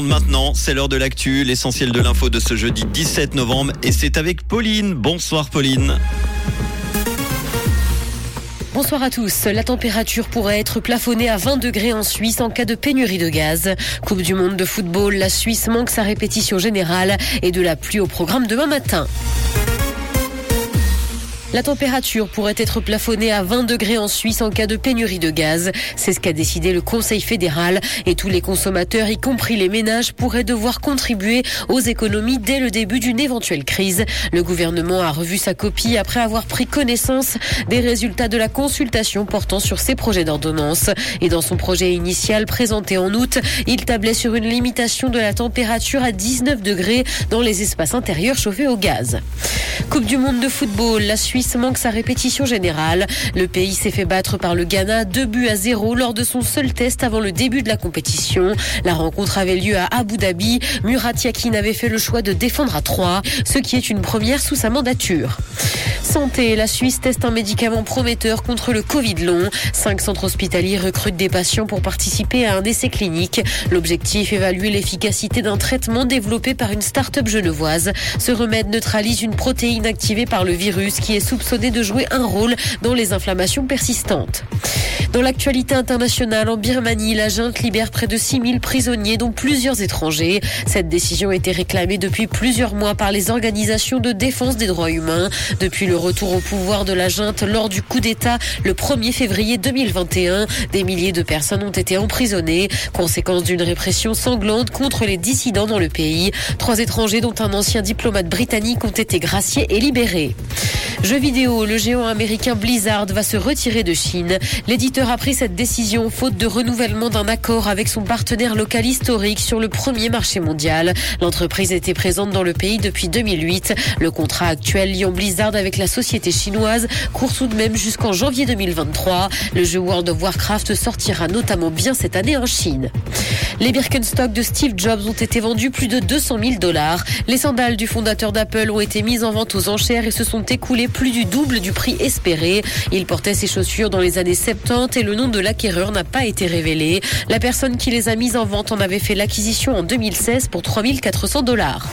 Maintenant, c'est l'heure de l'actu, l'essentiel de l'info de ce jeudi 17 novembre et c'est avec Pauline. Bonsoir Pauline. Bonsoir à tous. La température pourrait être plafonnée à 20 degrés en Suisse en cas de pénurie de gaz. Coupe du monde de football, la Suisse manque sa répétition générale et de la pluie au programme demain matin. La température pourrait être plafonnée à 20 degrés en Suisse en cas de pénurie de gaz. C'est ce qu'a décidé le Conseil fédéral et tous les consommateurs, y compris les ménages, pourraient devoir contribuer aux économies dès le début d'une éventuelle crise. Le gouvernement a revu sa copie après avoir pris connaissance des résultats de la consultation portant sur ses projets d'ordonnance. Et dans son projet initial présenté en août, il tablait sur une limitation de la température à 19 degrés dans les espaces intérieurs chauffés au gaz. Coupe du monde de football, la Suisse manque sa répétition générale. Le pays s'est fait battre par le Ghana 2 buts à 0 lors de son seul test avant le début de la compétition. La rencontre avait lieu à Abu Dhabi. Murat Yakin avait fait le choix de défendre à 3, ce qui est une première sous sa mandature. Santé, la Suisse teste un médicament prometteur contre le Covid long. Cinq centres hospitaliers recrutent des patients pour participer à un essai clinique. L'objectif, évaluer l'efficacité d'un traitement développé par une start-up genevoise. Ce remède neutralise une protéine activée par le virus qui est soupçonné de jouer un rôle dans les inflammations persistantes. Dans l'actualité internationale, en Birmanie, la junte libère près de 6000 prisonniers, dont plusieurs étrangers. Cette décision a été réclamée depuis plusieurs mois par les organisations de défense des droits humains. Depuis le retour au pouvoir de la junte lors du coup d'État le 1er février 2021, des milliers de personnes ont été emprisonnées, conséquence d'une répression sanglante contre les dissidents dans le pays. Trois étrangers, dont un ancien diplomate britannique, ont été graciés et libérés. Jeux vidéo, le géant américain Blizzard va se retirer de Chine. L'éditeur a pris cette décision faute de renouvellement d'un accord avec son partenaire local historique sur le premier marché mondial. L'entreprise était présente dans le pays depuis 2008. Le contrat actuel liant Blizzard avec la société chinoise court tout de même jusqu'en janvier 2023. Le jeu World of Warcraft sortira notamment bien cette année en Chine. Les Birkenstock de Steve Jobs ont été vendus plus de 200 000 dollars. Les sandales du fondateur d'Apple ont été mises en vente aux enchères et se sont écoulées plus du double du prix espéré. Il portait ses chaussures dans les années 70 et le nom de l'acquéreur n'a pas été révélé. La personne qui les a mises en vente en avait fait l'acquisition en 2016 pour 3400 dollars.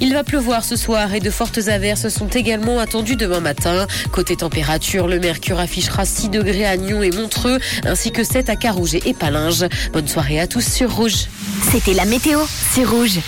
Il va pleuvoir ce soir et de fortes averses sont également attendues demain matin. Côté température, le mercure affichera 6 degrés à Nyon et Montreux, ainsi que 7 à Carouge et Palinges. Bonne soirée à tous sur Rouge. C'était la météo, c'est Rouge.